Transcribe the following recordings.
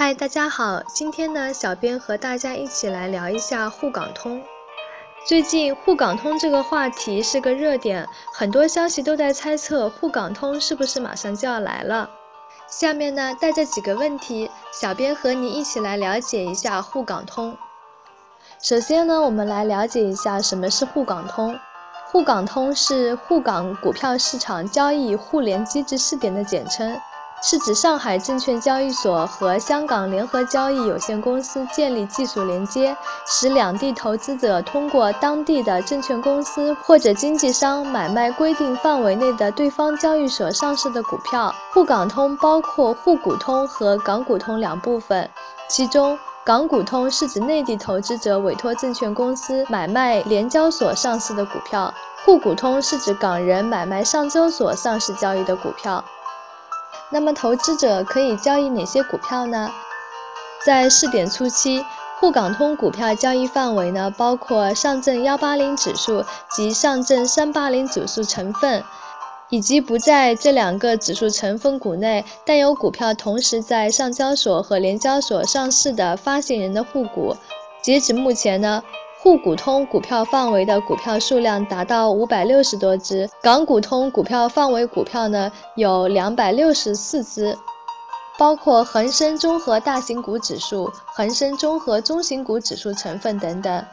嗨，大家好，今天呢，小编和大家一起来聊一下沪港通。最近沪港通这个话题是个热点，很多消息都在猜测沪港通是不是马上就要来了。下面呢，带着几个问题，小编和你一起来了解一下沪港通。首先呢，我们来了解一下什么是沪港通。沪港通是沪港股票市场交易互联机制试点的简称。是指上海证券交易所和香港联合交易有限公司建立技术连接，使两地投资者通过当地的证券公司或者经纪商买卖规定范围内的对方交易所上市的股票。沪港通包括沪股通和港股通两部分，其中港股通是指内地投资者委托证券公司买卖联交所上市的股票，沪股通是指港人买卖上交所上市交易的股票。那么投资者可以交易哪些股票呢？在试点初期，沪港通股票交易范围呢，包括上证幺八零指数及上证三八零指数成分，以及不在这两个指数成分股内，但有股票同时在上交所和联交所上市的发行人的沪股。截止目前呢。沪股通股票范围的股票数量达到五百六十多只，港股通股票范围股票呢有两百六十四只，包括恒生综合大型股指数、恒生综合中型股指数成分等等。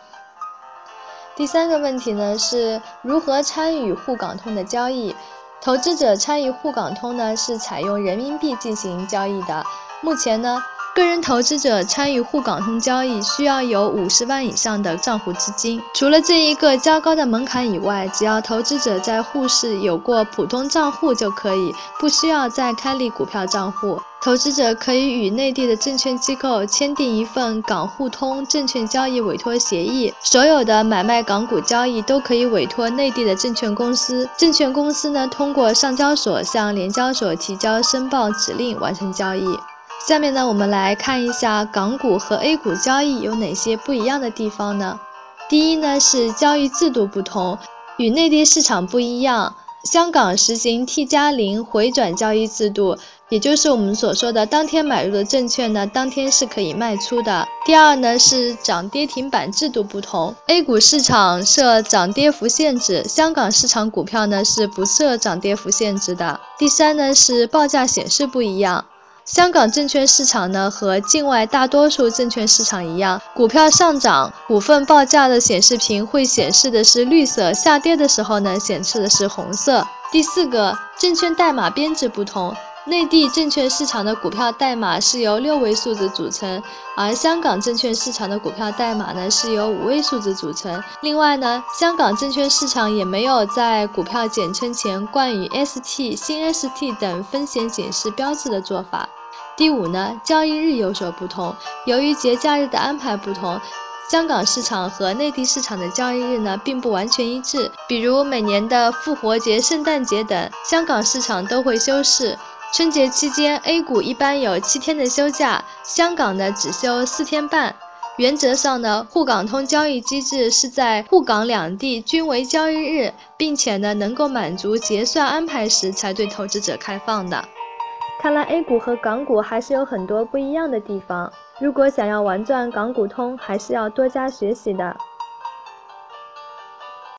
第三个问题呢是如何参与沪港通的交易？投资者参与沪港通呢是采用人民币进行交易的，目前呢。个人投资者参与沪港通交易需要有五十万以上的账户资金。除了这一个较高的门槛以外，只要投资者在沪市有过普通账户就可以，不需要再开立股票账户。投资者可以与内地的证券机构签订一份港沪通证券交易委托协议，所有的买卖港股交易都可以委托内地的证券公司。证券公司呢，通过上交所向联交所提交申报指令完成交易。下面呢，我们来看一下港股和 A 股交易有哪些不一样的地方呢？第一呢是交易制度不同，与内地市场不一样。香港实行 T 加零回转交易制度，也就是我们所说的当天买入的证券呢，当天是可以卖出的。第二呢是涨跌停板制度不同，A 股市场设涨跌幅限制，香港市场股票呢是不设涨跌幅限制的。第三呢是报价显示不一样。香港证券市场呢，和境外大多数证券市场一样，股票上涨，股份报价的显示屏会显示的是绿色；下跌的时候呢，显示的是红色。第四个，证券代码编制不同，内地证券市场的股票代码是由六位数字组成，而香港证券市场的股票代码呢是由五位数字组成。另外呢，香港证券市场也没有在股票简称前冠以 ST、新 ST 等风险警示标志的做法。第五呢，交易日有所不同。由于节假日的安排不同，香港市场和内地市场的交易日呢，并不完全一致。比如每年的复活节、圣诞节等，香港市场都会休市。春节期间，A 股一般有七天的休假，香港呢只休四天半。原则上呢，沪港通交易机制是在沪港两地均为交易日，并且呢能够满足结算安排时才对投资者开放的。看来 A 股和港股还是有很多不一样的地方。如果想要玩转港股通，还是要多加学习的。